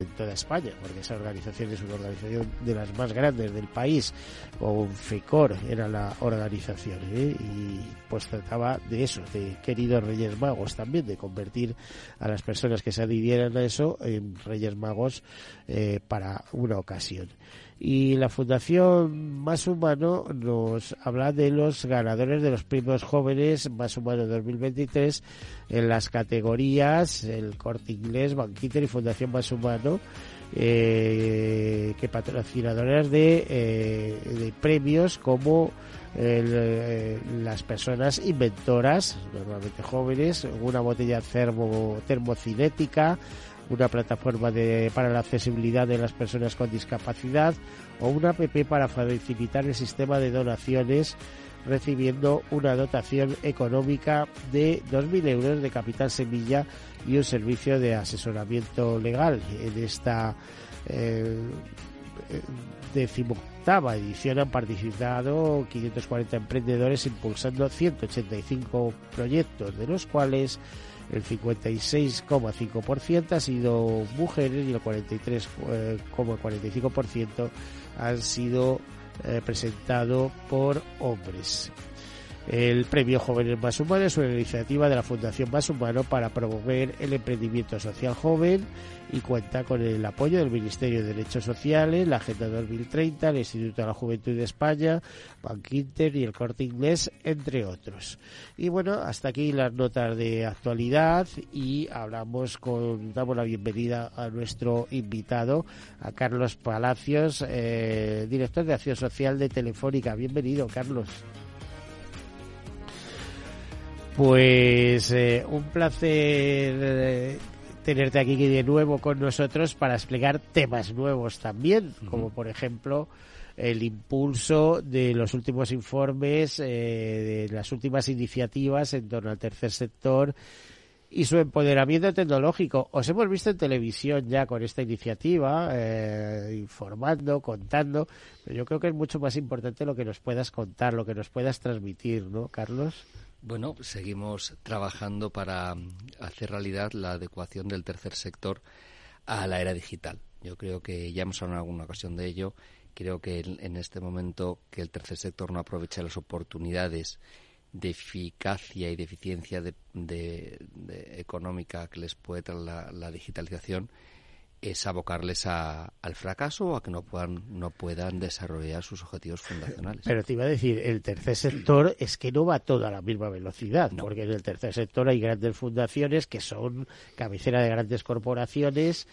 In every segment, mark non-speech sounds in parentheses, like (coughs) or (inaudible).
en toda España, porque esa organización es una organización de las más grandes del país, con FECOR era la organización, ¿eh? y pues trataba de eso, de queridos Reyes Magos también, de convertir a las personas que se adhirieran a eso en Reyes Magos eh, para una ocasión. Y la Fundación Más Humano nos habla de los ganadores de los premios jóvenes Más Humano 2023 en las categorías el Corte Inglés, Banquiter y Fundación Más Humano. Eh, que patrocinadoras de, eh, de premios como eh, las personas inventoras, normalmente jóvenes, una botella termo, termocinética, una plataforma de, para la accesibilidad de las personas con discapacidad o una app para facilitar el sistema de donaciones recibiendo una dotación económica de 2.000 euros de capital semilla y un servicio de asesoramiento legal. En esta eh, decimoctava edición han participado 540 emprendedores impulsando 185 proyectos, de los cuales el 56,5% ha sido mujeres y el 43,45% han sido eh, presentado por hombres. El Premio Jóvenes Más Humanos es una iniciativa de la Fundación Más Humano para promover el emprendimiento social joven y cuenta con el apoyo del Ministerio de Derechos Sociales, la Agenda 2030, el Instituto de la Juventud de España, Bankinter y el Corte Inglés, entre otros. Y bueno, hasta aquí las notas de actualidad y hablamos con, damos la bienvenida a nuestro invitado, a Carlos Palacios, eh, director de Acción Social de Telefónica. Bienvenido, Carlos. Pues eh, un placer eh, tenerte aquí de nuevo con nosotros para explicar temas nuevos también, como por ejemplo el impulso de los últimos informes, eh, de las últimas iniciativas en torno al tercer sector y su empoderamiento tecnológico. Os hemos visto en televisión ya con esta iniciativa, informando, contando, pero yo creo que es mucho más importante lo que nos puedas contar, lo que nos puedas transmitir, ¿no, Carlos? Bueno, seguimos trabajando para hacer realidad la adecuación del tercer sector a la era digital. Yo creo que ya hemos hablado en alguna ocasión de ello. Creo que en este momento que el tercer sector no aprovecha las oportunidades de eficacia y de eficiencia de, económica que les puede traer la digitalización, es abocarles a, al fracaso o a que no puedan, no puedan desarrollar sus objetivos fundacionales. Pero te iba a decir, el tercer sector es que no va todo a la misma velocidad, porque en el tercer sector hay grandes fundaciones que son cabecera de grandes corporaciones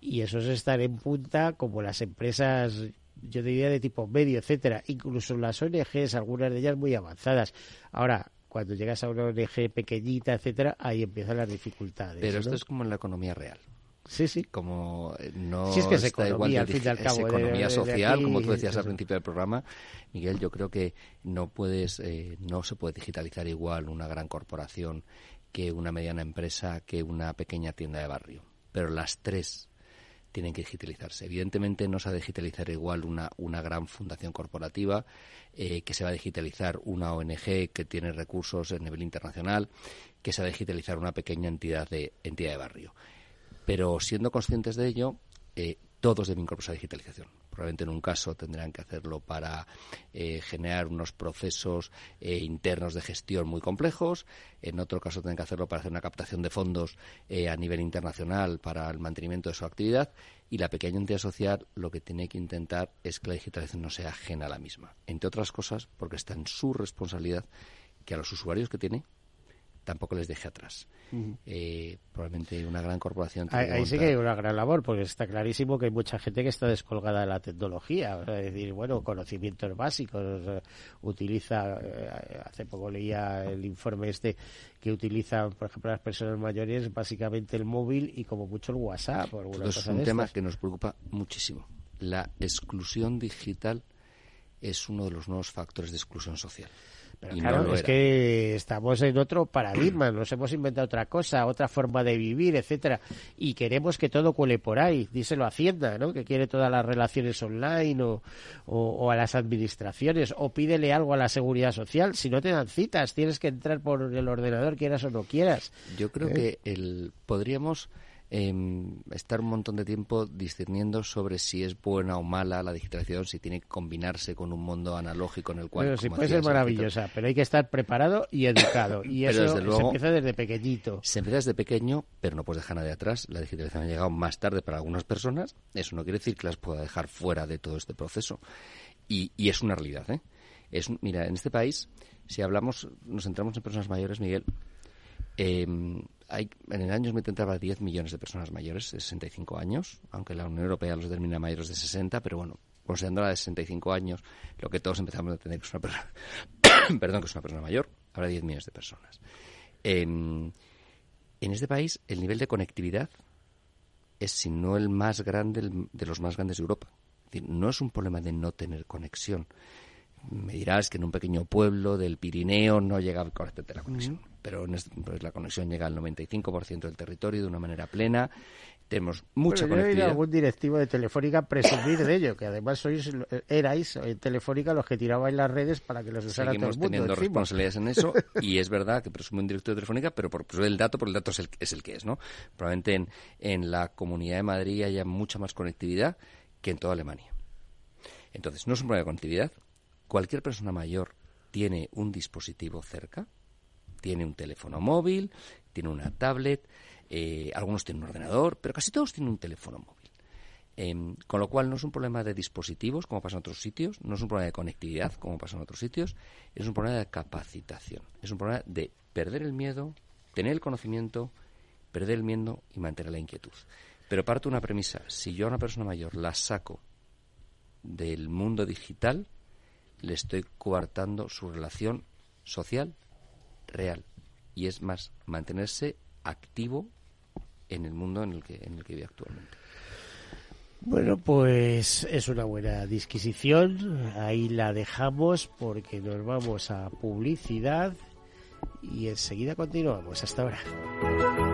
y esos están en punta como las empresas yo diría de tipo medio, etcétera, incluso las ONGs, algunas de ellas muy avanzadas. Ahora, cuando llegas a una ONG pequeñita, etcétera, ahí empiezan las dificultades. Pero esto es como en la economía real. Sí, sí. Como eh, no es que es economía, al fin y al cabo, es economía social, como tú decías al principio del programa, Miguel, yo creo que no puedes, eh, no se puede digitalizar igual una gran corporación que una mediana empresa, que una pequeña tienda de barrio. Pero las tres tienen que digitalizarse. Evidentemente no se va a digitalizar igual una, una gran fundación corporativa, eh, que se va a digitalizar una ONG que tiene recursos a nivel internacional, que se va a digitalizar una pequeña entidad de, entidad de barrio. Pero siendo conscientes de ello, eh, todos deben incorporarse a digitalización. Probablemente en un caso tendrán que hacerlo para eh, generar unos procesos eh, internos de gestión muy complejos, en otro caso tendrán que hacerlo para hacer una captación de fondos a nivel internacional para el mantenimiento de su actividad y la pequeña entidad social lo que tiene que intentar es que la digitalización no sea ajena a la misma. Entre otras cosas porque está en su responsabilidad que a los usuarios que tiene tampoco les deje atrás. Eh, probablemente una gran corporación. Ahí, sí que hay una gran labor, porque está clarísimo que hay mucha gente que está descolgada de la tecnología. Es decir, bueno, conocimientos básicos. Utiliza, eh, hace poco leía el informe este, que utilizan, por ejemplo, las personas mayores, básicamente el móvil y como mucho el WhatsApp. es un tema que nos preocupa muchísimo. La exclusión digital es uno de los nuevos factores de exclusión social. Pero claro, es que estamos en otro paradigma, nos hemos inventado otra cosa, otra forma de vivir, etcétera, y queremos que todo cuele por ahí. Díselo a Hacienda, ¿no? Que quiere todas las relaciones online o, o, a las administraciones, o pídele algo a la seguridad social. Si no te dan citas, tienes que entrar por el ordenador, quieras o no quieras. Yo creo ¿Eh? que el, podríamos em, estar un montón de tiempo discerniendo sobre si es buena o mala la digitalización, si tiene que combinarse con un mundo analógico en el cual... Pero si puede ser maravillosa, pero hay que estar preparado y educado. (coughs) Y eso se empieza desde pequeñito. Se empieza desde pequeño, pero no puedes dejar nada de atrás. La digitalización ha llegado más tarde para algunas personas. Eso no quiere decir que las pueda dejar fuera de todo este proceso. Y, y es una realidad, ¿eh? Es, mira, en este país, si hablamos, nos centramos en personas mayores, Miguel, eh, hay, en el año 2030 habrá 10 millones de personas mayores de 65 años, aunque la Unión Europea los determina mayores de 60, pero bueno, considerando la de 65 años, lo que todos empezamos a entender que es una persona, (coughs) que es una persona mayor, habrá 10 millones de personas. en este país, el nivel de conectividad es, si no el más grande, de los más grandes de Europa. Es decir, no es un problema de no tener conexión. Me dirás que en un pequeño pueblo del Pirineo no llega correctamente la conexión pero pues la conexión llega al 95% del territorio de una manera plena. Tenemos mucha bueno, conectividad. Yo he oído algún directivo de Telefónica presumir de ello, que además sois, erais en Telefónica los que tirabais las redes para que los usara todo el mundo. teniendo responsabilidades en eso (laughs) y es verdad que presume un director de Telefónica, pero por el dato, por el dato es el, es el que es, ¿no? Probablemente en, en la Comunidad de Madrid haya mucha más conectividad que en toda Alemania. Entonces, no es un problema de conectividad. Cualquier persona mayor tiene un dispositivo cerca, tiene un teléfono móvil, tiene una tablet, eh, algunos tienen un ordenador, pero casi todos tienen un teléfono móvil. Em, con lo cual no es un problema de dispositivos, como pasa en otros sitios, no es un problema de conectividad, como pasa en otros sitios, es un problema de capacitación, es un problema de perder el miedo, tener el conocimiento, perder el miedo y mantener la inquietud. Pero parto una premisa, si yo a una persona mayor la saco del mundo digital, le estoy coartando su relación social real. Y es más, mantenerse activo en el mundo en el que, en el que vive actualmente. Bueno, pues es una buena disquisición. Ahí la dejamos porque nos vamos a publicidad y enseguida continuamos. Hasta ahora.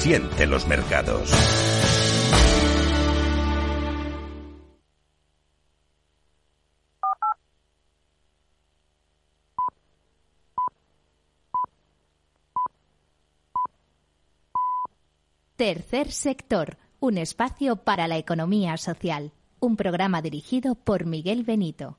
Siente los mercados. Tercer sector, un espacio para la economía social. Un programa dirigido por Miguel Benito.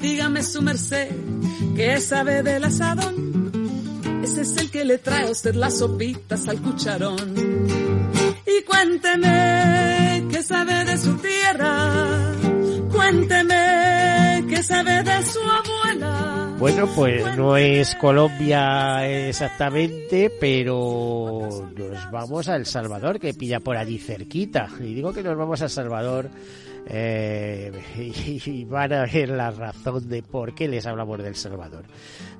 Dígame su merced, ¿qué sabe del asadón? Ese es el que le trae a usted las sopitas al cucharón. Y cuénteme, ¿qué sabe de su tierra? Cuénteme, ¿qué sabe de su abuela? Bueno, pues no es Colombia exactamente, pero nos vamos a El Salvador, que pilla por allí cerquita. Y digo que nos vamos a El Salvador eh, (laughs) y, van a ver la razón de por qué les hablamos del Salvador.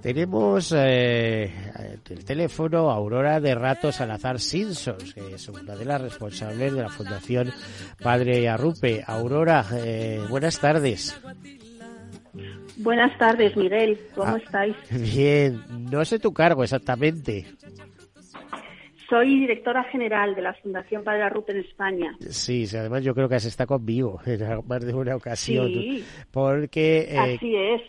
Tenemos eh, el teléfono Aurora de Rato Salazar Simpsons, que es una de las responsables de la Fundación Padre Arrupe. Aurora, eh, buenas tardes. Buenas tardes, Miguel. ¿Cómo ah, estáis? Bien, no sé tu cargo exactamente. Soy directora general de la Fundación Padre Arrupe en España. Sí, además yo creo que has estado conmigo (laughs) en más de una ocasión. Sí, porque... Eh, Así es,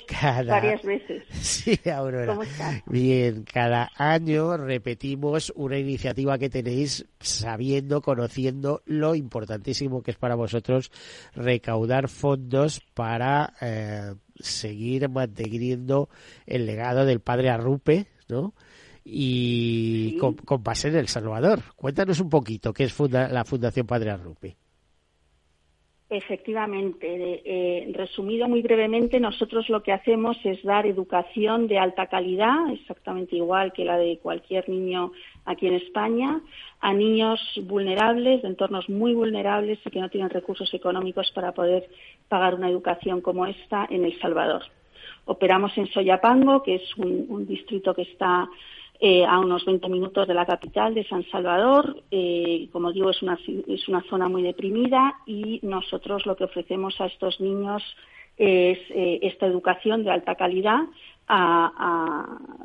varias veces. (laughs) Sí, Aurora. ¿Cómo estás? Bien, cada año repetimos una iniciativa que tenéis sabiendo, conociendo lo importantísimo que es para vosotros recaudar fondos para eh, seguir manteniendo el legado del Padre Arrupe, ¿no?, y con, base en El Salvador. Cuéntanos un poquito qué es la Fundación Padre Arrupe. Efectivamente, eh, resumido muy brevemente, nosotros lo que hacemos es dar educación de alta calidad, exactamente igual que la de cualquier niño aquí en España, a niños vulnerables, de entornos muy vulnerables y que no tienen recursos económicos para poder pagar una educación como esta en El Salvador. Operamos en Soyapango, que es un distrito que está eh, a unos 20 minutos de la capital de San Salvador. Eh, como digo, es una, es una zona muy deprimida y nosotros lo que ofrecemos a estos niños es eh, esta educación de alta calidad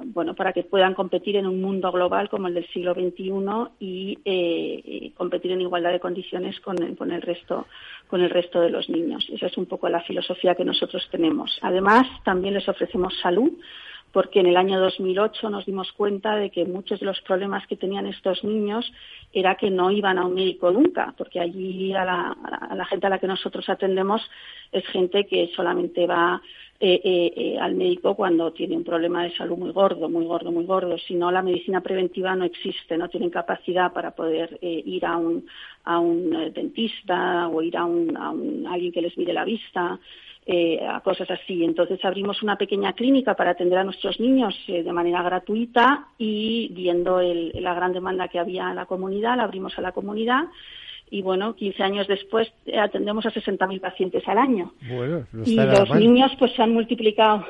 bueno, para que puedan competir en un mundo global como el del siglo XXI y competir en igualdad de condiciones con con el resto con el resto de los niños. Esa es un poco la filosofía que nosotros tenemos. Además, también les ofrecemos salud porque en el año 2008 nos dimos cuenta de que muchos de los problemas que tenían estos niños era que no iban a un médico nunca, porque allí a la, gente a la que nosotros atendemos es gente que solamente va eh, eh, eh, al médico cuando tiene un problema de salud muy gordo, muy gordo, muy gordo. Si no, la medicina preventiva no existe, no tienen capacidad para poder ir a un, a un dentista o ir a, a, un, alguien que les mire la vista. A cosas así. Entonces abrimos una pequeña clínica para atender a nuestros niños de manera gratuita y viendo la gran demanda que había en la comunidad, la abrimos a la comunidad y bueno, 15 años después eh, atendemos a 60.000 pacientes al año. y los niños pues se han multiplicado.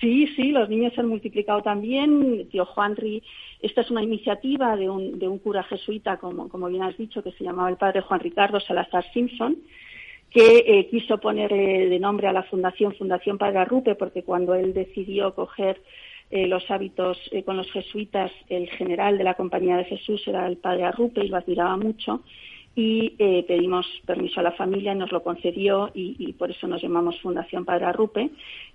Sí, sí, los niños se han multiplicado también. Tío Juanri, esta es una iniciativa de un, de un cura jesuita, como, como bien has dicho, que se llamaba el padre Juan Ricardo Salazar Simpson, que eh, quiso ponerle de nombre a la fundación Fundación Padre Arrupe, porque cuando él decidió coger eh, los hábitos con los jesuitas, el general de la Compañía de Jesús era el padre Arrupe y lo admiraba mucho y eh, pedimos permiso a la familia, nos lo concedió y, por eso nos llamamos Fundación Padre Arrupe.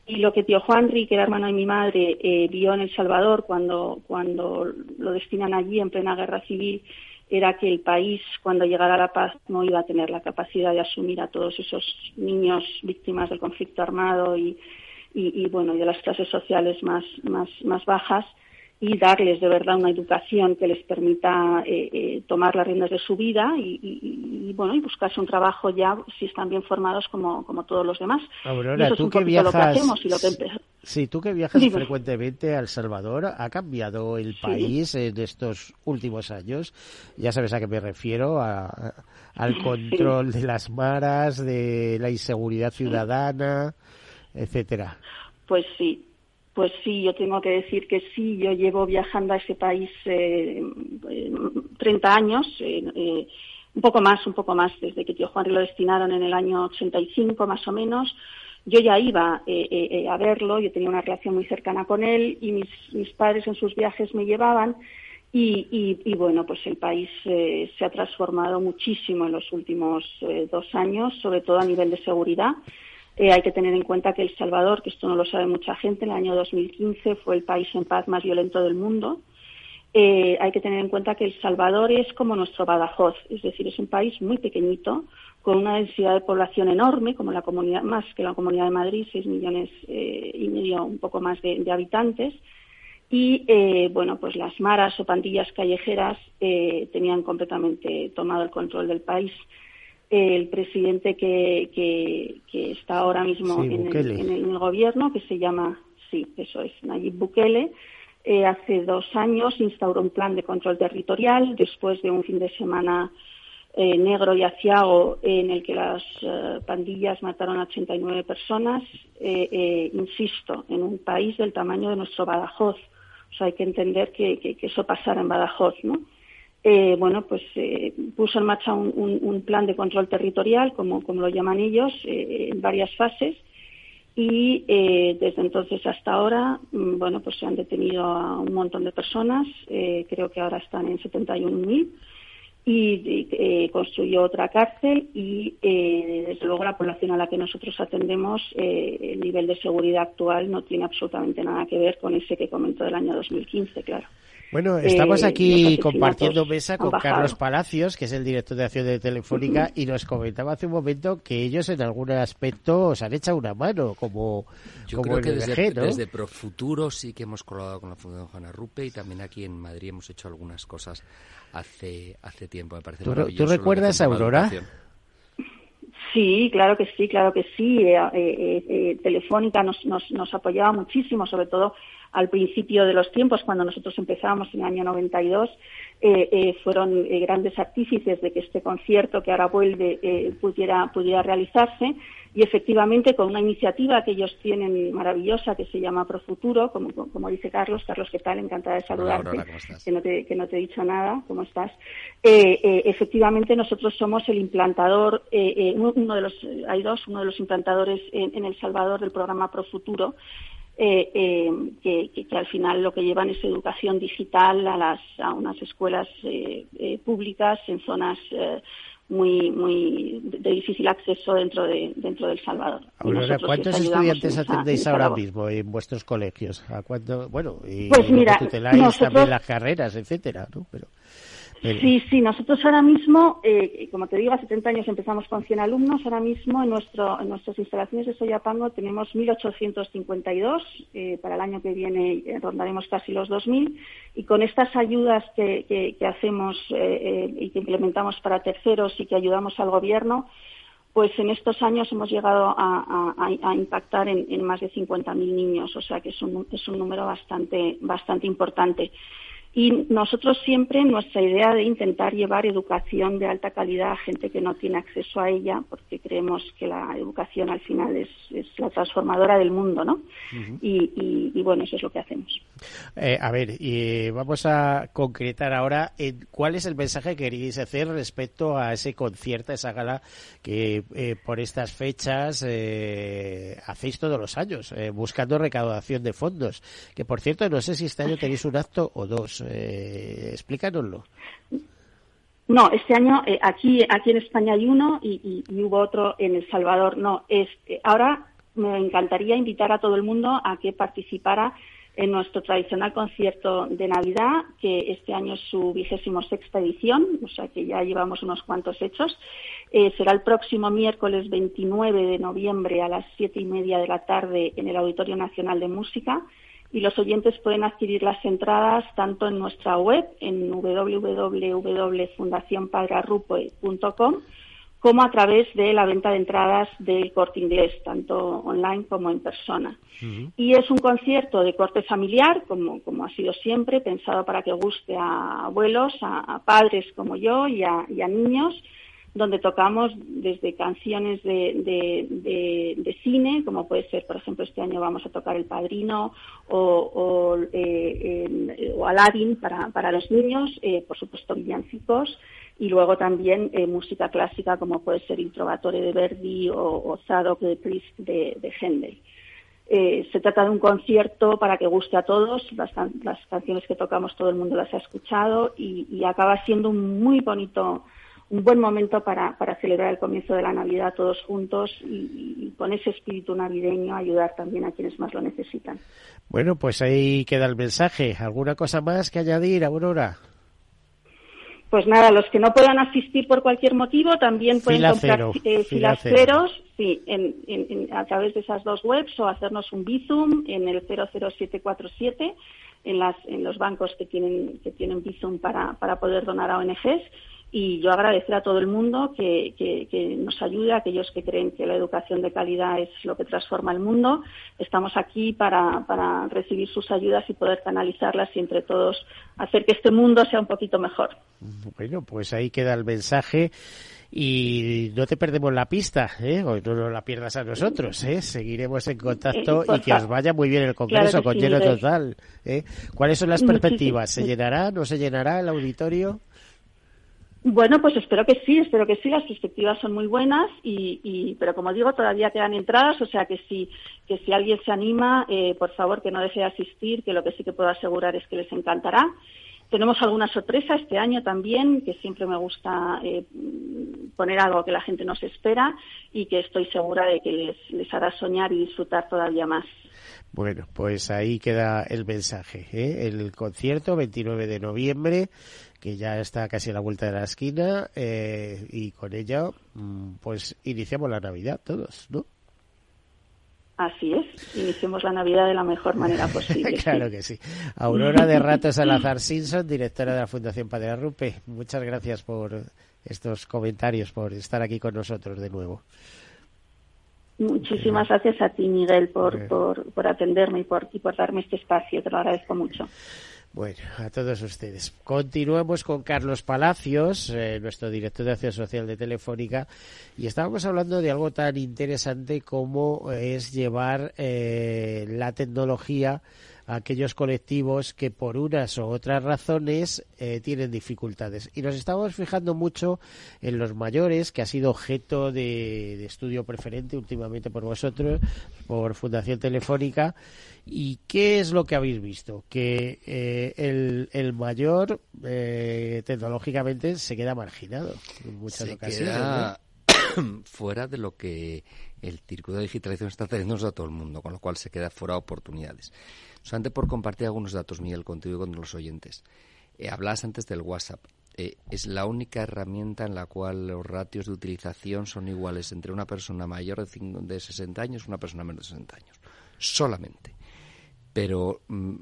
Y lo que tío Juanri, que era hermano de mi madre, eh, vio en El Salvador cuando, cuando lo destinan allí en plena guerra civil era que el país, cuando llegara la paz, no iba a tener la capacidad de asumir a todos esos niños víctimas del conflicto armado y, y, y bueno, y de las clases sociales más, más, más bajas y darles de verdad una educación que les permita eh, eh, tomar las riendas de su vida y, bueno y buscarse un trabajo ya si están bien formados como, como todos los demás. Aurora, tú que viajas, sí, tú que viajas frecuentemente a El Salvador, ¿ha cambiado el país en estos últimos años? Ya sabes a qué me refiero, al control de las maras, de la inseguridad ciudadana, etcétera. Pues sí, pues sí, yo tengo que decir que sí, yo llevo viajando a ese país eh, 30 años, eh, eh, un poco más, un poco más, desde que tío Juan lo destinaron en el año 85 más o menos. Yo ya iba eh, a verlo, yo tenía una relación muy cercana con él y mis, padres en sus viajes me llevaban y, y, bueno, pues el país se ha transformado muchísimo en los últimos dos años, sobre todo a nivel de seguridad. Eh, hay que tener en cuenta que El Salvador, que esto no lo sabe mucha gente, en el año 2015 fue el país en paz más violento del mundo. Eh, hay que tener en cuenta que El Salvador es como nuestro Badajoz, es decir, es un país muy pequeñito, con una densidad de población enorme, como la comunidad, más que la comunidad de Madrid, seis millones eh, y medio, un poco más de, habitantes. Y bueno, pues las maras o pandillas callejeras tenían completamente tomado el control del país el presidente que, que, está ahora mismo en, el, gobierno, que se llama, sí, eso es, Nayib Bukele, eh, hace dos años instauró un plan de control territorial después de un fin de semana eh, negro y aciago en el que las eh, pandillas mataron a 89 personas, insisto, en un país del tamaño de nuestro Badajoz. O sea, hay que entender que, que eso pasara en Badajoz, ¿no? Eh, bueno, pues eh, puso en marcha un, plan de control territorial, como, lo llaman ellos, eh, en varias fases. Y desde entonces hasta ahora, mm, bueno, pues se han detenido a un montón de personas, creo que ahora están en 71.000, y construyó otra cárcel y, desde luego, la población a la que nosotros atendemos, el nivel de seguridad actual no tiene absolutamente nada que ver con ese que comentó del año 2015, claro. Bueno, estamos eh, aquí compartiendo mesa con Carlos Palacios, que es el director de acción de Telefónica, y nos comentaba hace un momento que ellos en algún aspecto os han echado una mano, como, Yo creo que desde, desde Profuturo sí que hemos colaborado con la Fundación Juana Rupe y también aquí en Madrid hemos hecho algunas cosas hace, hace tiempo, me parece ¿Tú, ¿tú recuerdas, Aurora? Sí, claro que sí, claro que sí. Eh, eh, Telefónica nos, nos, nos apoyaba muchísimo, sobre todo al principio de los tiempos, cuando nosotros empezábamos en el año 92, eh, eh, fueron eh, grandes artífices de que este concierto que ahora vuelve pudiera, pudiera realizarse y efectivamente con una iniciativa que ellos tienen maravillosa que se llama Profuturo, como, como dice Carlos. Carlos, ¿qué tal? Encantada de saludarte. que, no te, que no te he dicho nada. ¿Cómo estás? efectivamente nosotros somos el implantador, uno de los, hay dos, uno de los implantadores en, en El Salvador del programa Profuturo eh, eh, que, al final lo que llevan es educación digital a, las, a unas escuelas eh, eh, públicas en zonas muy muy de difícil acceso dentro de dentro del Salvador. ¿cuántos estudiantes atendéis ahora mismo en vuestros colegios? ¿A cuánto? Bueno, y pues mira, tuteláis también las carreras, etcétera, ¿no? Pero Sí, sí, nosotros ahora mismo, eh, como te digo, hace 30 años empezamos con 100 alumnos, ahora mismo en, nuestro, en nuestras instalaciones de Soyapango tenemos 1.852, eh, para el año que viene eh, rondaremos casi los 2.000, y con estas ayudas que, que, hacemos eh, y que implementamos para terceros y que ayudamos al Gobierno, pues en estos años hemos llegado a, impactar en, más de 50.000 niños, o sea que es un, es un número bastante, bastante importante. Y nosotros siempre, nuestra idea de intentar llevar educación de alta calidad a gente que no tiene acceso a ella, porque creemos que la educación al final es, la transformadora del mundo, ¿no? y, bueno, eso es lo que hacemos. Eh, a ver, y vamos a concretar ahora en cuál es el mensaje que queréis hacer respecto a ese concierto, esa gala que eh, por estas fechas eh, hacéis todos los años, buscando recaudación de fondos. Que por cierto, no sé si este año tenéis un acto o dos. Eh, explícanoslo. No, este año eh, aquí aquí en España hay uno y, hubo otro en El Salvador. No, es eh, ahora me encantaría invitar a todo el mundo a que participara en nuestro tradicional concierto de Navidad, que este año es su vigésimo sexta edición, o sea que ya llevamos unos cuantos hechos. Eh, será el próximo miércoles 29 de noviembre a las siete y media de la tarde en el Auditorio Nacional de Música y los oyentes pueden adquirir las entradas tanto en nuestra web en www.fundacionpadrarupe.com como a través de la venta de entradas del corte inglés, tanto online como en persona. Y es un concierto de corte familiar, como, como ha sido siempre, pensado para que guste a abuelos, a, padres como yo y a niños donde tocamos desde canciones de, cine, como puede ser, por ejemplo, este año vamos a tocar El Padrino o, o, eh, Aladdin para, los niños, eh, por supuesto villancicos, y luego también eh, música clásica como puede ser Il Trovatore de Verdi o, o Zadok de Priest de, de Händel. se trata de un concierto para que guste a todos, las, canciones que tocamos todo el mundo las ha escuchado y, y acaba siendo un muy bonito un buen momento para, para celebrar el comienzo de la Navidad todos juntos y, con ese espíritu navideño ayudar también a quienes más lo necesitan. Bueno, pues ahí queda el mensaje. ¿Alguna cosa más que añadir, Aurora? Pues nada, los que no puedan asistir por cualquier motivo también pueden comprar eh, filaceros sí, en, a través de esas dos webs o hacernos un Bizum en el 00747 en, las, en los bancos que tienen, que tienen Bizum para, para poder donar a ONGs y yo agradecer a todo el mundo que, nos ayude, a aquellos que creen que la educación de calidad es lo que transforma el mundo. Estamos aquí para, para recibir sus ayudas y poder canalizarlas y entre todos hacer que este mundo sea un poquito mejor. Bueno, pues ahí queda el mensaje y no te perdemos la pista, ¿eh? o no la pierdas a nosotros, ¿eh? seguiremos en contacto y que os vaya muy bien el Congreso con lleno total. ¿eh? ¿Cuáles son las perspectivas? ¿Se llenará? ¿No se llenará el auditorio? Bueno, pues espero que sí, espero que sí. Las perspectivas son muy buenas, y, pero como digo, todavía quedan entradas, o sea que si, que si alguien se anima, eh, por favor que no deje de asistir, que lo que sí que puedo asegurar es que les encantará. Tenemos alguna sorpresa este año también, que siempre me gusta eh, poner algo que la gente no se espera y que estoy segura de que les, les hará soñar y disfrutar todavía más. Bueno, pues ahí queda el mensaje. ¿eh? El concierto, 29 de noviembre, que ya está casi a la vuelta de la esquina, eh, y con ello, mm, pues iniciamos la Navidad todos, ¿no? Así es, iniciemos la Navidad de la mejor manera (laughs) posible. claro que sí. Aurora de Rato Salazar Simpson, directora de la Fundación Padre Arrupe, muchas gracias por estos comentarios, por estar aquí con nosotros de nuevo. Muchísimas gracias a ti, Miguel, por, por, por atenderme y por, y por darme este espacio. Te lo agradezco mucho. Bueno, a todos ustedes. Continuamos con Carlos Palacios, eh, nuestro director de acción social de Telefónica, y estábamos hablando de algo tan interesante como es llevar eh, la tecnología aquellos colectivos que por unas o otras razones eh, tienen dificultades. Y nos estamos fijando mucho en los mayores, que ha sido objeto de, estudio preferente últimamente por vosotros, por Fundación Telefónica. ¿Y qué es lo que habéis visto? Que eh, el, mayor eh, tecnológicamente se queda marginado en muchas ocasiones. Queda (coughs) fuera de lo que el circuito de digitalización está teniendo a todo el mundo, con lo cual se queda fuera de oportunidades. Solamente por compartir algunos datos, Miguel, contigo con los oyentes. Eh, hablabas antes del WhatsApp. eh, es la única herramienta en la cual los ratios de utilización son iguales entre una persona mayor de, de 60 años y una persona menos de 60 años. Solamente. Pero mm,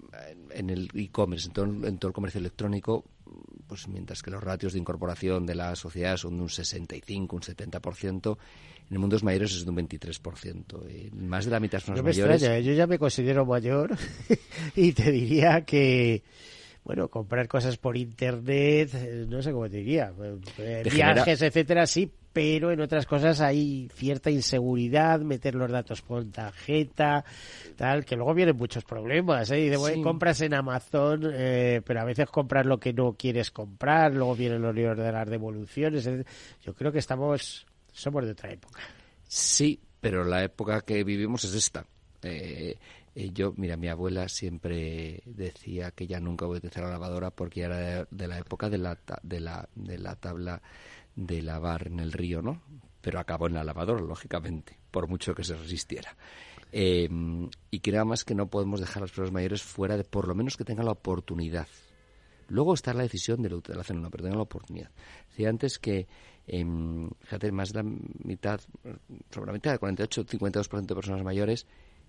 en el e-commerce, en, todo, el comercio electrónico, pues mientras que los ratios de incorporación de la sociedad son de un 65, un 70%, en el mundo de los mayores es de un 23%. más de la mitad son los mayores. ¿eh? yo ya me considero mayor (laughs) y te diría que bueno, comprar cosas por internet, eh, no sé cómo te diría, eh, viajes, etcétera, sí, pero en otras cosas hay cierta inseguridad, meter los datos por tarjeta, tal, que luego vienen muchos problemas, ¿eh? Y de, compras en Amazon, eh, pero a veces compras lo que no quieres comprar, luego vienen los libros de las devoluciones, yo creo que estamos, somos de otra época. Sí, pero la época que vivimos es esta. Eh, eh, yo, mira, mi abuela siempre decía que ya nunca voy a utilizar la lavadora porque era de, la época de la, de, la, de la tabla de lavar en el río, ¿no? Pero acabó en la lavadora, lógicamente, por mucho que se resistiera. Eh, y creo más que no podemos dejar a las personas mayores fuera de, por lo menos que tengan la oportunidad. Luego está la decisión de la utilización, no, pero tengan la oportunidad. Decía antes que, eh, fíjate, más de la mitad, sobre la mitad, el 48-52% de personas mayores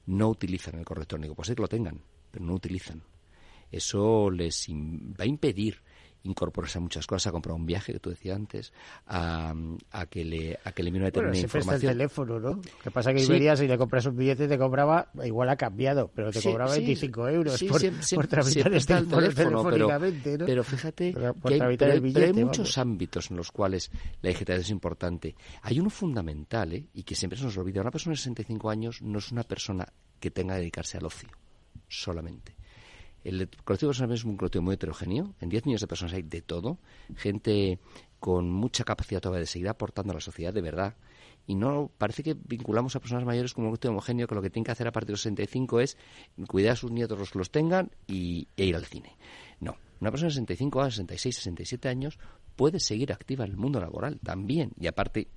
no utilizan el correo electrónico. Puede ser que lo tengan, pero no utilizan. Eso les va a impedir incorporarse a muchas cosas, a comprar un viaje que tú decías antes, a, que le a que le una determinada bueno, información. Está el teléfono, ¿no? Lo que pasa que Iberia, si le compras un billete, te cobraba, igual ha cambiado, pero te cobraba 25 euros por, por tramitar el teléfono, pero, ¿no? pero fíjate que hay, muchos ámbitos en los cuales la digitalización es importante. Hay uno fundamental, ¿eh? y que siempre se nos olvida. Una persona de 65 años no es una persona que tenga que dedicarse al ocio solamente el colectivo de es un colectivo muy heterogéneo. En 10 millones de personas hay de todo. Gente con mucha capacidad todavía de seguir aportando a la sociedad de verdad. Y no parece que vinculamos a personas mayores como un colectivo homogéneo que lo que tienen que hacer a partir de los 65 es cuidar a sus nietos los que los tengan y, e ir al cine. No. Una persona de 65 a 66, 67 años puede seguir activa en el mundo laboral también. Y aparte,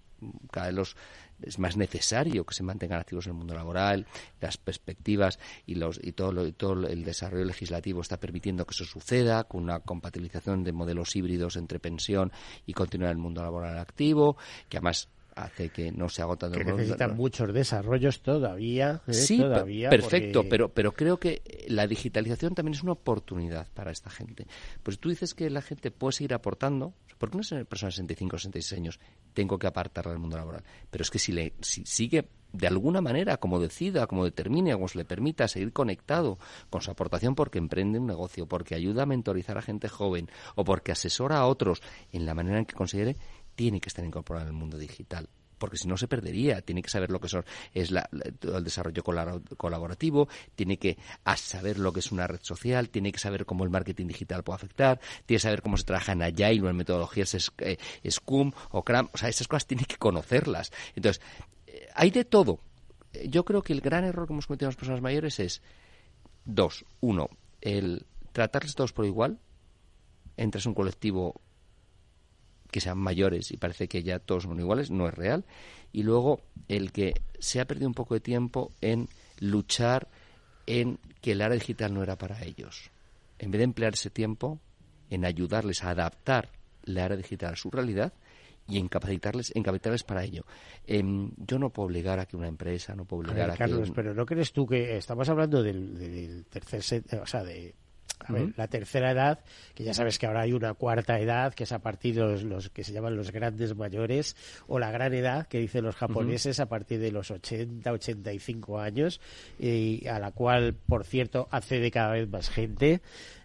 cada vez los es más necesario que se mantengan activos en el mundo laboral, las perspectivas y, los, y, todo, y todo el desarrollo legislativo está permitiendo que eso suceda, con una compatibilización de modelos híbridos entre pensión y continuar el mundo laboral activo, que además hace que no se agotan que necesitan muchos desarrollos todavía ¿eh? sí todavía perfecto pero pero creo que la digitalización también es una oportunidad para esta gente pues tú dices que la gente puede seguir aportando porque una persona de 65 o 66 años tengo que apartarla del mundo laboral. Pero es que si, le, si sigue de alguna manera, como decida, como determine, como se le permita seguir conectado con su aportación porque emprende un negocio, porque ayuda a mentorizar a gente joven o porque asesora a otros en la manera en que considere, tiene que estar incorporado en el mundo digital porque si no se perdería. Tiene que saber lo que es el desarrollo colaborativo, tiene que saber lo que es una red social, tiene que saber cómo el marketing digital puede afectar, tiene que saber cómo se trabaja en Agile o en metodologías eh, Scrum o CRAM. O sea, esas cosas tiene que conocerlas. Entonces, eh, hay de todo. Yo creo que el gran error que hemos cometido las personas mayores es dos. Uno, el tratarles todos por igual. Entras un colectivo que sean mayores y parece que ya todos son iguales, no es real. Y luego el que se ha perdido un poco de tiempo en luchar en que el área digital no era para ellos. En vez de emplear ese tiempo en ayudarles a adaptar la área digital a su realidad y en capacitarles, en capacitarles para ello. Em, yo no puedo obligar a que una empresa, no puedo obligar a, Carlos, pero ¿no crees tú que estamos hablando del, del tercer set, o sea, de la tercera edad, que ya sabes que ahora hay una cuarta edad, que es a partir de los, que se llaman los grandes mayores, o la gran edad, que dicen los japoneses, a partir de los 80, 85 años, y a la cual, por cierto, accede cada vez más gente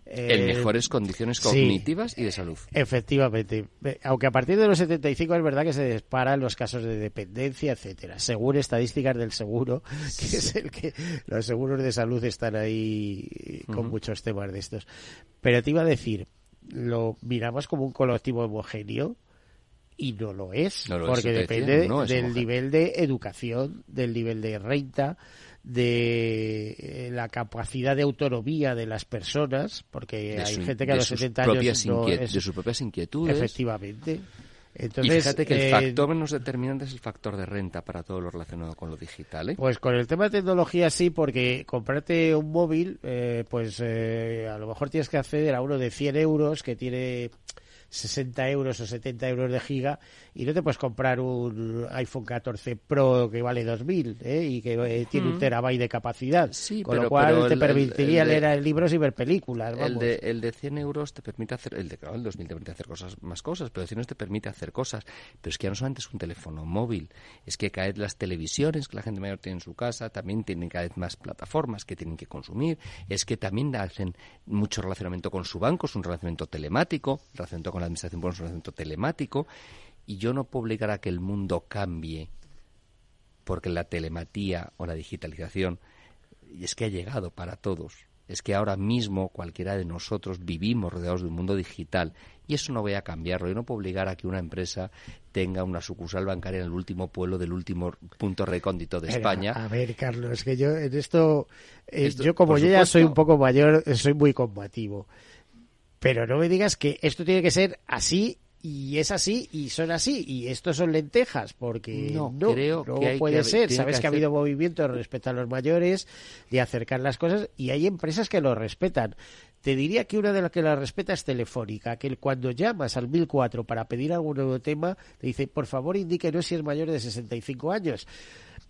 en eh, mejores condiciones cognitivas y de salud. Efectivamente. Aunque a partir de los 75 es verdad que se disparan los casos de dependencia, etcétera. Según estadísticas del seguro, (laughs) que es el que los seguros de salud están ahí con muchos temas de estos. Pero te iba a decir, lo miramos como un colectivo homogéneo y no lo es, porque depende del nivel de educación, del nivel de renta, de eh, la capacidad de autonomía de las personas, porque hay gente que a los 70 años no de sus propias inquietudes. Efectivamente. Entonces, y fíjate que el eh, factor menos determinante es el factor de renta para todo lo relacionado con lo digital. ¿eh? Pues con el tema de tecnología sí, porque comprarte un móvil, pues a lo mejor tienes que acceder a uno de 100 euros que tiene 60 euros o 70 euros de giga y no te puedes comprar un iPhone 14 Pro que vale 2.000 ¿eh? y que eh, tiene un terabyte de capacidad. con lo cual te permitiría leer libros y ver películas. El, de, el de 100 euros te permite hacer, el de el 2000 te permite hacer cosas, más cosas, pero el 100 euros te permite hacer cosas. Pero es que ya no solamente es un teléfono móvil, es que cada vez las televisiones que la gente mayor tiene en su casa también tienen cada vez más plataformas que tienen que consumir, es que también hacen mucho relacionamiento con su banco, es un relacionamiento telemático, relacionamiento con la administración pública es un relacionamiento telemático, y yo no puedo obligar a que el mundo cambie porque la telematía o la digitalización es que ha llegado para todos. Es que ahora mismo cualquiera de nosotros vivimos rodeados de un mundo digital y eso no voy a cambiarlo. Yo no puedo obligar a que una empresa tenga una sucursal bancaria en el último pueblo del último punto recóndito de España. A ver, Carlos, es que yo en esto, eh, yo como yo ya soy un poco mayor, soy muy combativo. Pero no me digas que esto tiene que ser así y es así y son así y estos son lentejas porque no, creo que puede ser. sabes que, ha habido movimiento respecto a los mayores de acercar las cosas y hay empresas que lo respetan. Te diría que una de las que la respeta es Telefónica que cuando llamas al 1004 para pedir algún nuevo tema te dice por favor indíquenos si es mayor de 65 años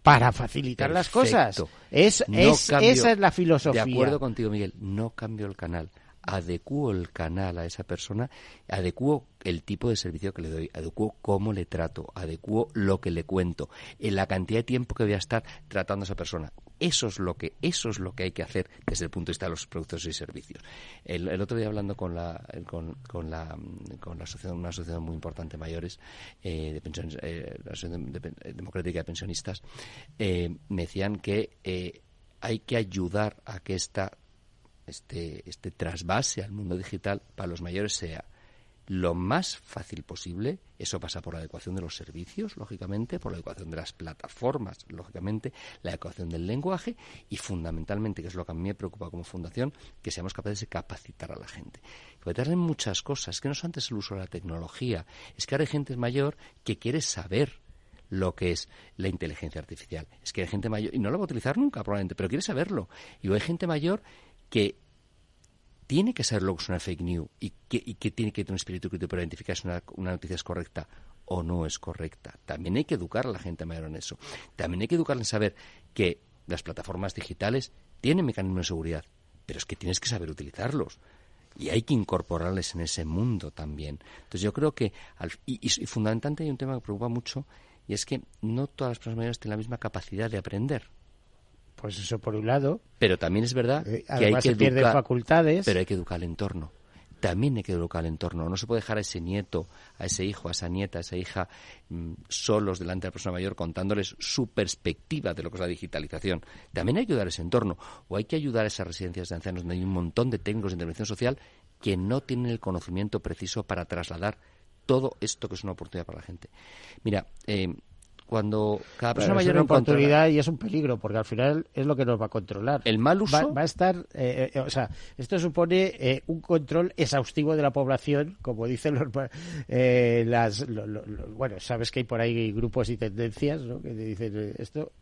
para facilitar las cosas. Es, es esa es la filosofía de acuerdo contigo Miguel no cambio el canal adecuo el canal a esa persona, adecuo el tipo de servicio que le doy, adecuo cómo le trato, adecuo lo que le cuento, en la cantidad de tiempo que voy a estar tratando a esa persona. Eso es lo que eso es lo que hay que hacer desde el punto de vista de los productos y servicios. El, otro día hablando con la con, con la con la asociación una asociación muy importante mayores eh, de pensiones, eh, la asociación democrática de pensionistas eh, me decían que hay que ayudar a que esta este, este trasvase al mundo digital para los mayores sea lo más fácil posible. Eso pasa por la adecuación de los servicios, lógicamente, por la adecuación de las plataformas, lógicamente, la adecuación del lenguaje y fundamentalmente, que es lo que a mí me preocupa como fundación, que seamos capaces de capacitar a la gente. Capacitar muchas cosas, que no es antes el uso de la tecnología, es que ahora hay gente mayor que quiere saber lo que es la inteligencia artificial. Es que hay gente mayor, y no lo va a utilizar nunca probablemente, pero quiere saberlo. Y hay gente mayor que tiene que saber lo que es una fake news y que, tiene que tener un espíritu crítico para identificar si una, noticia es correcta o no es correcta. También hay que educar a la gente mayor en eso. También hay que educarla en saber que las plataformas digitales tienen mecanismos de seguridad, pero es que tienes que saber utilizarlos. Y hay que incorporarles en ese mundo también. Entonces yo creo que, y, y fundamentalmente hay un tema que preocupa mucho, y es que no todas las personas mayores tienen la misma capacidad de aprender. Pues eso por un lado. Pero también es verdad eh, que hay que educar, facultades. Pero hay que educar el entorno. También hay que educar el entorno. No se puede dejar a ese nieto, a ese hijo, a esa nieta, a esa hija mm, solos delante de la persona mayor contándoles su perspectiva de lo que es la digitalización. También hay que ayudar a ese entorno. O hay que ayudar a esas residencias de ancianos donde hay un montón de técnicos de intervención social que no tienen el conocimiento preciso para trasladar todo esto que es una oportunidad para la gente. Mira, eh, cuando cada persona mayor es una oportunidad y es un peligro porque al final es lo que nos va a controlar. El mal uso va, a estar eh, eh, o sea esto supone eh, un control exhaustivo de la población como dicen los las bueno sabes que hay por ahí grupos y tendencias ¿no? que dicen esto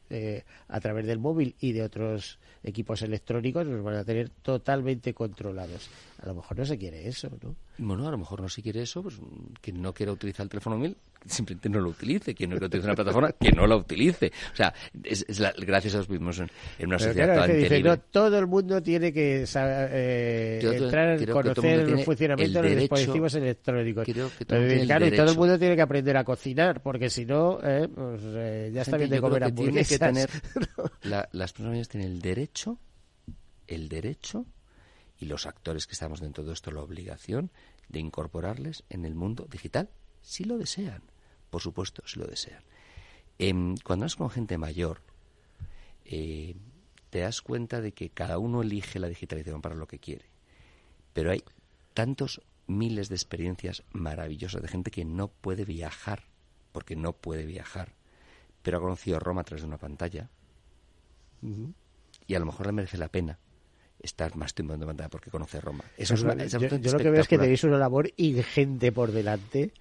a través del móvil y de otros equipos electrónicos nos van a tener totalmente controlados. A lo mejor no se quiere eso no bueno, a lo mejor no se quiere eso, pues quien no quiera utilizar el teléfono móvil, simplemente no lo utilice. Quien no utilizar una plataforma, que no la utilice. O sea, es, gracias a los mismos en, una sociedad tan dice, todo el mundo tiene que eh, entrar, conocer el funcionamiento de los dispositivos electrónicos. claro, y todo el mundo tiene que aprender a cocinar, porque si no, eh, pues, eh, ya está bien de comer hamburguesas. Tiene que tener, (laughs) las personas tienen el derecho, el derecho y los actores que estamos dentro de esto la obligación de incorporarles en el mundo digital, si lo desean, por supuesto, si lo desean. Em, cuando hablas con gente mayor, eh, te das cuenta de que cada uno elige la digitalización para lo que quiere, pero hay tantos miles de experiencias maravillosas de gente que no puede viajar, porque no puede viajar, pero ha conocido Roma a través de una pantalla, y a lo mejor le merece la pena estar más tiempo en pantalla porque conoce Roma. Eso es yo, lo que veo es que tenéis una labor ingente por delante.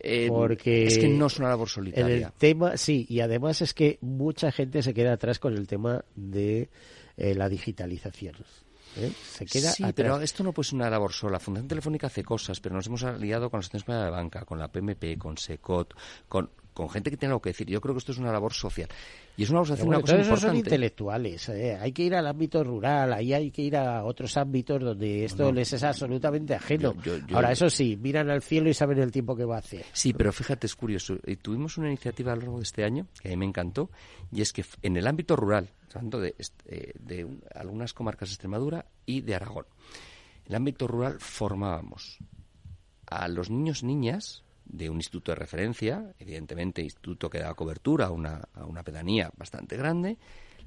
Eh, porque es que no es una labor solitaria. el tema, sí, y además es que mucha gente se queda atrás con el tema de eh, la digitalización. ¿eh? Se queda sí, pero esto no puede ser una labor sola. Fundación Telefónica hace cosas, pero nos hemos aliado con la Asociación Española de Banca, con la PMP, con SECOT, con con gente que tiene algo que decir. Yo creo que esto es una labor social. Y es una labor social, una cosa importante. son intelectuales. ¿eh? Hay que ir al ámbito rural, ahí hay que ir a otros ámbitos donde esto les es absolutamente ajeno. Ahora, eso sí, miran al cielo y saben el tiempo que va a hacer. Sí, pero fíjate, es curioso. Eh, tuvimos una iniciativa a lo largo de este año, que a mí me encantó, y es que en el ámbito rural, hablando de, eh, de algunas comarcas de Extremadura y de Aragón, en el ámbito rural formábamos a los niños, niñas, de un instituto de referencia, evidentemente instituto que daba cobertura a una, a una pedanía bastante grande,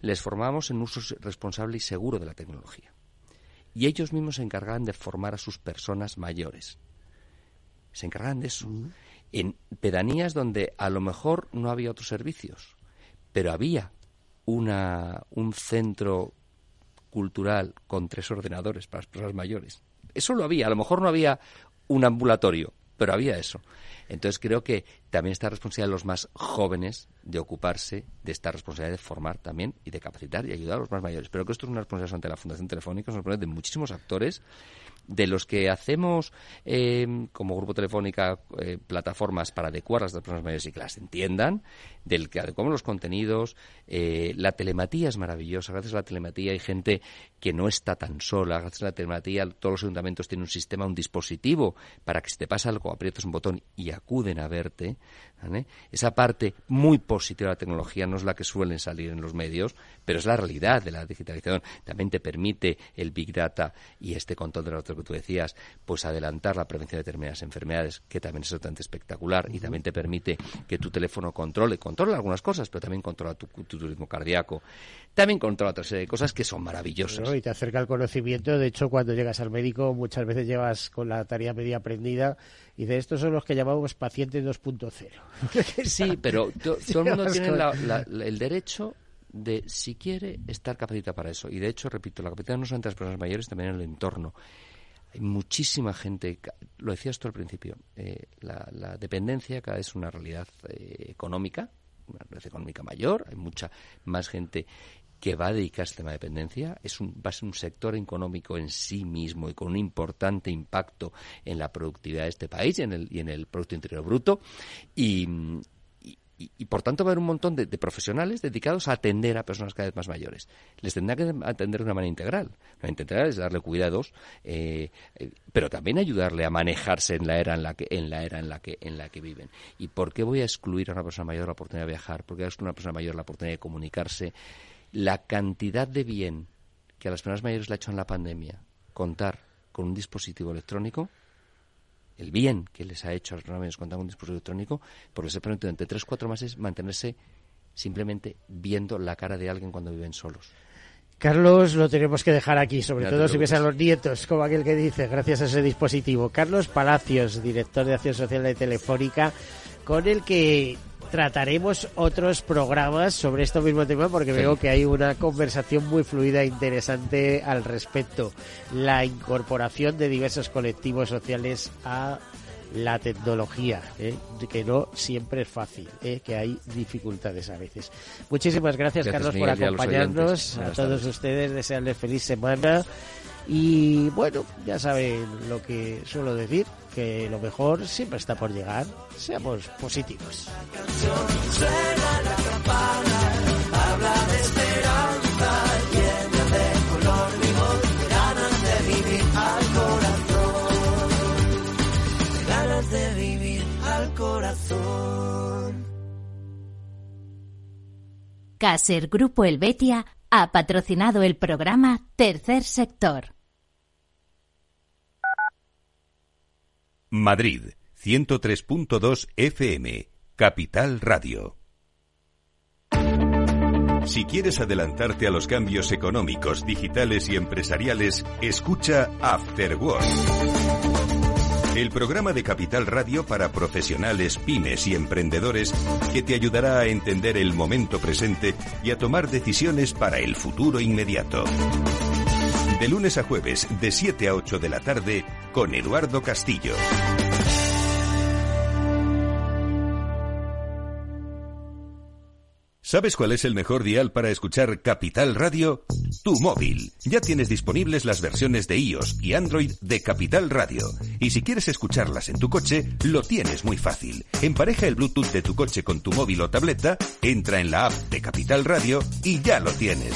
les formamos en uso responsable y seguro de la tecnología. Y ellos mismos se encargaban de formar a sus personas mayores. Se encargaban de eso. En pedanías donde a lo mejor no había otros servicios, pero había una, un centro cultural con tres ordenadores para las personas mayores. Eso lo había. A lo mejor no había un ambulatorio, pero había eso. Entonces creo que también está responsabilidad de los más jóvenes de ocuparse de esta responsabilidad de formar también y de capacitar y ayudar a los más mayores. Pero que esto es una responsabilidad ante la Fundación Telefónica, de muchísimos actores de los que hacemos em, como Grupo Telefónica eh, plataformas para adecuar a las personas mayores y que las entiendan, del que adecuamos los contenidos. Eh, la telematía es maravillosa. Gracias a la telematía hay gente que no está tan sola. Gracias a la telematía todos los ayuntamientos tienen un sistema, un dispositivo para que si te pasa algo aprietas un botón y acuden a verte. Esa parte muy positiva de la tecnología no es la que suelen salir en los medios, pero es la realidad de la digitalización. También te permite el Big Data y este control de la que tú decías, pues adelantar la prevención de determinadas enfermedades, que también es bastante espectacular, y también te permite que tu teléfono controle, controla algunas cosas, pero también controla tu, tu ritmo cardíaco, también controla otra serie de cosas que son maravillosas. y te acerca el conocimiento, de hecho, cuando llegas al médico muchas veces llevas con la tarea media aprendida y de estos son los que llamamos pacientes 2.0. (laughs) sí, pero (laughs) todo el mundo tiene el derecho de, si quiere, estar capacitado para eso. Y de hecho, repito, la capacidad no solamente de las personas mayores, también en el entorno. Hay muchísima gente, lo decías tú al principio, eh, la, dependencia cada vez es una realidad eh, económica, una realidad económica mayor, hay mucha más gente que va a dedicarse al tema de dependencia, es un, va a ser un sector económico en sí mismo y con un importante impacto en la productividad de este país y en el, y en el Producto Interior Bruto. Y, y, por tanto va a haber un montón de, profesionales dedicados a atender a personas cada vez más mayores. Les tendrá que atender de una manera integral. La integral es darle cuidados, eh, eh, pero también ayudarle a manejarse en la era en la que en la era en la que en la que viven. ¿Y por qué voy a excluir a una persona mayor la oportunidad de viajar? ¿Por qué voy a excluir a una persona mayor la oportunidad de comunicarse? La cantidad de bien que a las personas mayores le ha hecho en la pandemia contar con un dispositivo electrónico el bien que les ha hecho a los programas contar con un dispositivo electrónico, porque se permite durante tres, cuatro meses mantenerse simplemente viendo la cara de alguien cuando viven solos. Carlos, lo tenemos que dejar aquí, sobre todo si ves a los nietos, como aquel que dice, gracias a ese dispositivo. Carlos Palacios, director de Acción Social de Telefónica, con el que trataremos otros programas sobre este mismo tema porque veo que hay una conversación muy fluida e interesante al respecto. La incorporación de diversos colectivos sociales a la tecnología, ¿eh? que no siempre es fácil, ¿eh? que hay dificultades a veces. Muchísimas gracias, Carlos, por acompañarnos. A, todos ustedes, desearles feliz semana. Y bueno, ya saben lo que suelo decir, que lo mejor siempre está por llegar. Seamos positivos. Caser Grupo Helvetia ha patrocinado el programa Tercer Sector. Madrid, 103.2 FM, Capital Radio. Si quieres adelantarte a los cambios económicos, digitales y empresariales, escucha After el programa de Capital Radio para profesionales, pymes y emprendedores que te ayudará a entender el momento presente y a tomar decisiones para el futuro inmediato. De lunes a jueves, de 7 a 8 de la tarde, con Eduardo Castillo. ¿Sabes cuál es el mejor dial para escuchar Capital Radio? Tu móvil. Ya tienes disponibles las versiones de iOS y Android de Capital Radio. Y si quieres escucharlas en tu coche, lo tienes muy fácil. Empareja el Bluetooth de tu coche con tu móvil o tableta, entra en la app de Capital Radio y ya lo tienes.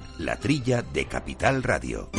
La Trilla de Capital Radio.